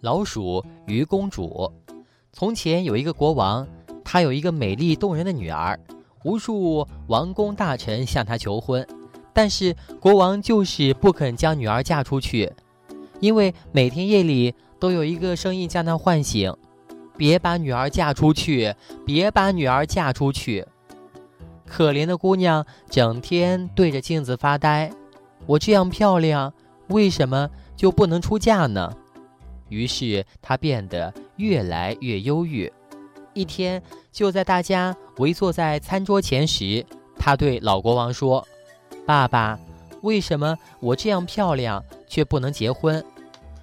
老鼠与公主。从前有一个国王，他有一个美丽动人的女儿，无数王公大臣向他求婚，但是国王就是不肯将女儿嫁出去，因为每天夜里都有一个声音将他唤醒：“别把女儿嫁出去，别把女儿嫁出去。”可怜的姑娘整天对着镜子发呆，我这样漂亮，为什么就不能出嫁呢？于是他变得越来越忧郁。一天，就在大家围坐在餐桌前时，他对老国王说：“爸爸，为什么我这样漂亮却不能结婚？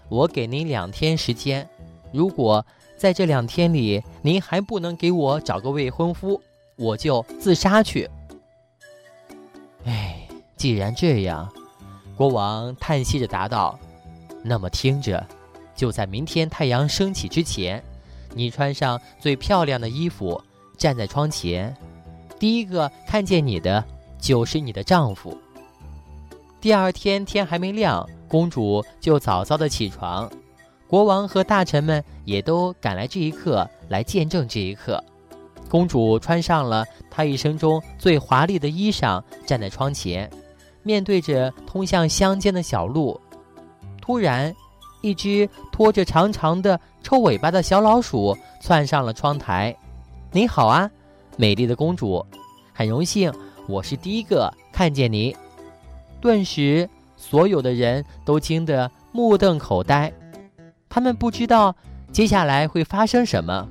我给您两天时间，如果在这两天里您还不能给我找个未婚夫。”我就自杀去。哎，既然这样，国王叹息着答道：“那么听着，就在明天太阳升起之前，你穿上最漂亮的衣服，站在窗前，第一个看见你的就是你的丈夫。”第二天天还没亮，公主就早早的起床，国王和大臣们也都赶来这一刻来见证这一刻。公主穿上了她一生中最华丽的衣裳，站在窗前，面对着通向乡间的小路。突然，一只拖着长长的臭尾巴的小老鼠窜上了窗台。“你好啊，美丽的公主，很荣幸我是第一个看见你。”顿时，所有的人都惊得目瞪口呆，他们不知道接下来会发生什么。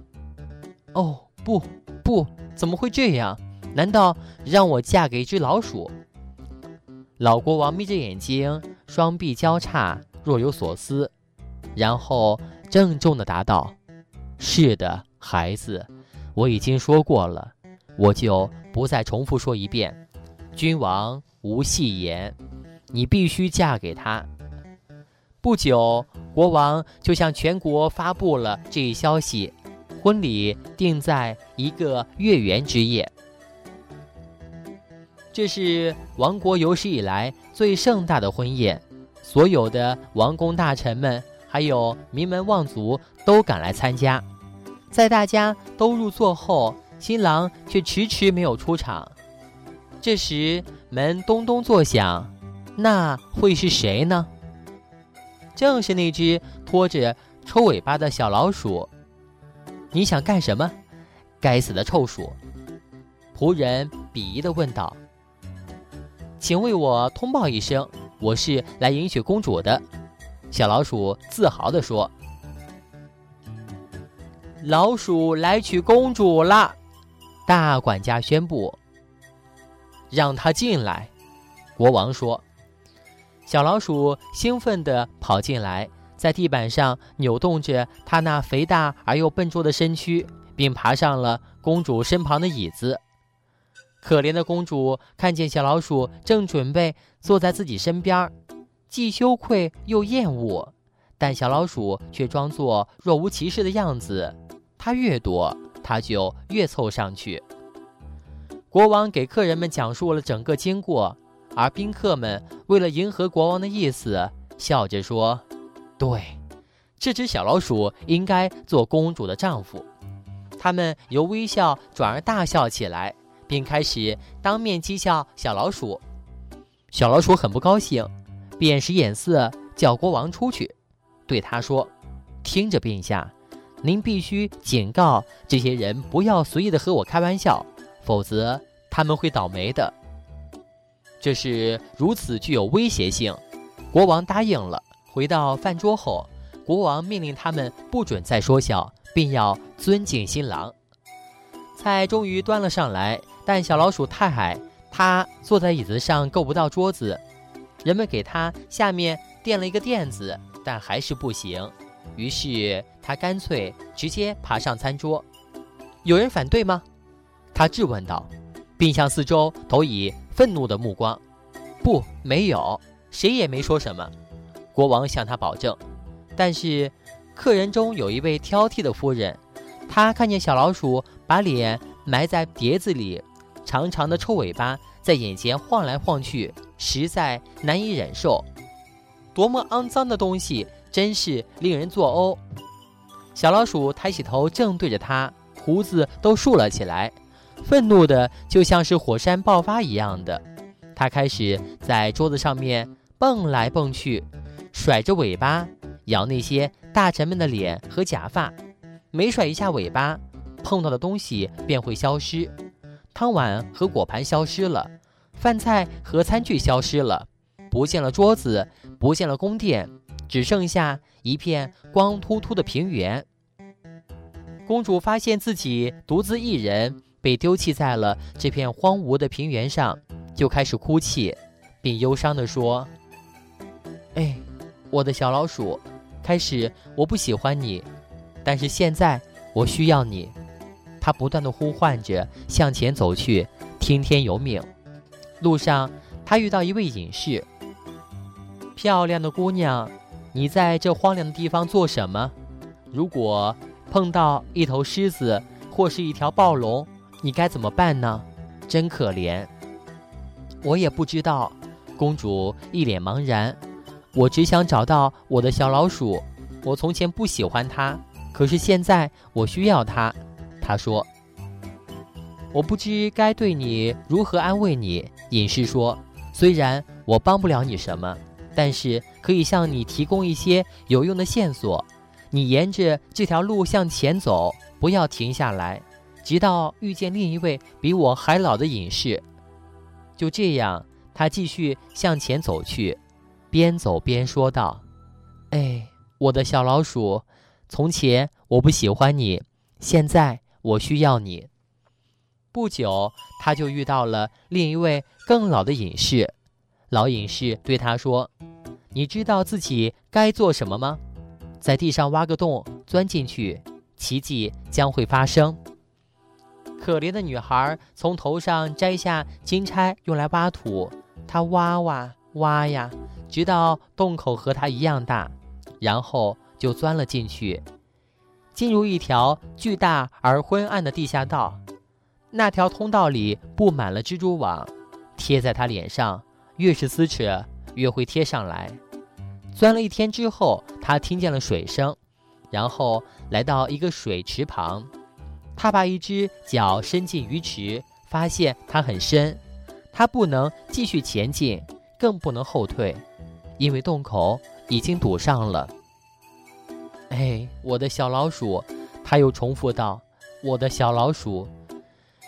哦，不！不，怎么会这样？难道让我嫁给一只老鼠？老国王眯着眼睛，双臂交叉，若有所思，然后郑重地答道：“是的，孩子，我已经说过了，我就不再重复说一遍。君王无戏言，你必须嫁给他。”不久，国王就向全国发布了这一消息。婚礼定在一个月圆之夜，这是王国有史以来最盛大的婚宴，所有的王公大臣们还有名门望族都赶来参加。在大家都入座后，新郎却迟迟没有出场。这时门咚咚作响，那会是谁呢？正是那只拖着臭尾巴的小老鼠。你想干什么？该死的臭鼠！仆人鄙夷地问道。“请为我通报一声，我是来迎娶公主的。”小老鼠自豪地说。“老鼠来娶公主啦！”大管家宣布。“让他进来。”国王说。小老鼠兴奋地跑进来。在地板上扭动着它那肥大而又笨拙的身躯，并爬上了公主身旁的椅子。可怜的公主看见小老鼠正准备坐在自己身边，既羞愧又厌恶，但小老鼠却装作若无其事的样子。它越躲，它就越凑上去。国王给客人们讲述了整个经过，而宾客们为了迎合国王的意思，笑着说。对，这只小老鼠应该做公主的丈夫。他们由微笑转而大笑起来，并开始当面讥笑小老鼠。小老鼠很不高兴，便使眼色叫国王出去，对他说：“听着，陛下，您必须警告这些人不要随意的和我开玩笑，否则他们会倒霉的。”这是如此具有威胁性，国王答应了。回到饭桌后，国王命令他们不准再说笑，并要尊敬新郎。菜终于端了上来，但小老鼠太矮，它坐在椅子上够不到桌子。人们给他下面垫了一个垫子，但还是不行。于是他干脆直接爬上餐桌。有人反对吗？他质问道，并向四周投以愤怒的目光。不，没有，谁也没说什么。国王向他保证，但是客人中有一位挑剔的夫人，她看见小老鼠把脸埋在碟子里，长长的臭尾巴在眼前晃来晃去，实在难以忍受。多么肮脏的东西真是令人作呕。小老鼠抬起头，正对着他，胡子都竖了起来，愤怒的就像是火山爆发一样的。他开始在桌子上面蹦来蹦去，甩着尾巴咬那些大臣们的脸和假发。每甩一下尾巴，碰到的东西便会消失，汤碗和果盘消失了，饭菜和餐具消失了，不见了桌子，不见了宫殿。只剩下一片光秃秃的平原。公主发现自己独自一人被丢弃在了这片荒芜的平原上，就开始哭泣，并忧伤地说：“哎，我的小老鼠，开始我不喜欢你，但是现在我需要你。”她不断地呼唤着，向前走去，听天由命。路上，他遇到一位隐士，漂亮的姑娘。你在这荒凉的地方做什么？如果碰到一头狮子或是一条暴龙，你该怎么办呢？真可怜。我也不知道。公主一脸茫然。我只想找到我的小老鼠。我从前不喜欢它，可是现在我需要它。她说。我不知该对你如何安慰你。隐士说。虽然我帮不了你什么。但是可以向你提供一些有用的线索，你沿着这条路向前走，不要停下来，直到遇见另一位比我还老的隐士。就这样，他继续向前走去，边走边说道：“哎，我的小老鼠，从前我不喜欢你，现在我需要你。”不久，他就遇到了另一位更老的隐士。老隐士对他说：“你知道自己该做什么吗？在地上挖个洞，钻进去，奇迹将会发生。”可怜的女孩从头上摘下金钗，用来挖土。她挖挖挖呀，直到洞口和她一样大，然后就钻了进去，进入一条巨大而昏暗的地下道。那条通道里布满了蜘蛛网，贴在他脸上。越是撕扯，越会贴上来。钻了一天之后，他听见了水声，然后来到一个水池旁。他把一只脚伸进鱼池，发现它很深。他不能继续前进，更不能后退，因为洞口已经堵上了。哎，我的小老鼠，他又重复道：“我的小老鼠。”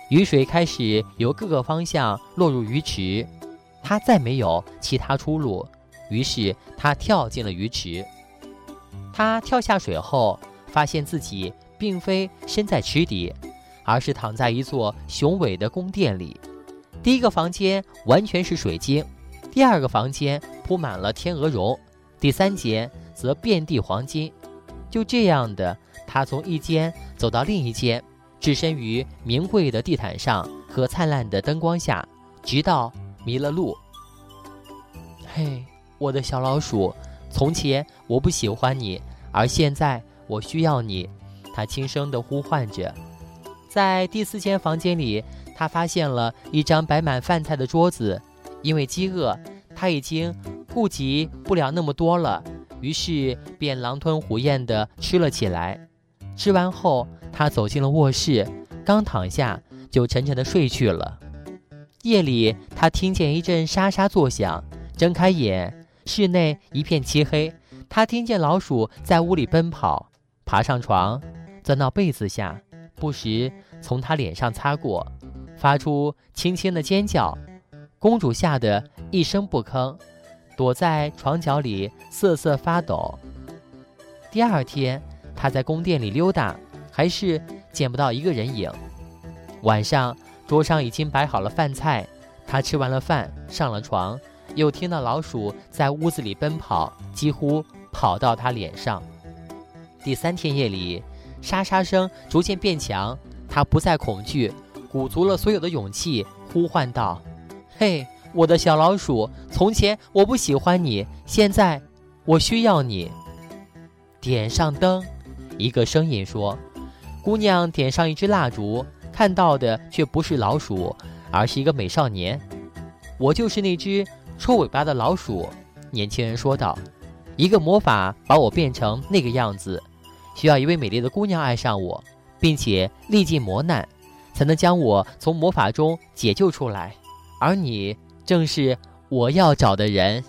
雨水开始由各个方向落入鱼池。他再没有其他出路，于是他跳进了鱼池。他跳下水后，发现自己并非身在池底，而是躺在一座雄伟的宫殿里。第一个房间完全是水晶，第二个房间铺满了天鹅绒，第三间则遍地黄金。就这样的，他从一间走到另一间，置身于名贵的地毯上和灿烂的灯光下，直到。迷了路。嘿，我的小老鼠，从前我不喜欢你，而现在我需要你。他轻声地呼唤着。在第四间房间里，他发现了一张摆满饭菜的桌子。因为饥饿，他已经顾及不了那么多了，于是便狼吞虎咽地吃了起来。吃完后，他走进了卧室，刚躺下就沉沉地睡去了。夜里，他听见一阵沙沙作响，睁开眼，室内一片漆黑。他听见老鼠在屋里奔跑，爬上床，钻到被子下，不时从他脸上擦过，发出轻轻的尖叫。公主吓得一声不吭，躲在床角里瑟瑟发抖。第二天，她在宫殿里溜达，还是见不到一个人影。晚上。桌上已经摆好了饭菜，他吃完了饭，上了床，又听到老鼠在屋子里奔跑，几乎跑到他脸上。第三天夜里，沙沙声逐渐变强，他不再恐惧，鼓足了所有的勇气，呼唤道：“嘿，我的小老鼠，从前我不喜欢你，现在我需要你。点上灯。”一个声音说：“姑娘，点上一支蜡烛。”看到的却不是老鼠，而是一个美少年。我就是那只臭尾巴的老鼠。年轻人说道。一个魔法把我变成那个样子，需要一位美丽的姑娘爱上我，并且历尽磨难，才能将我从魔法中解救出来。而你正是我要找的人。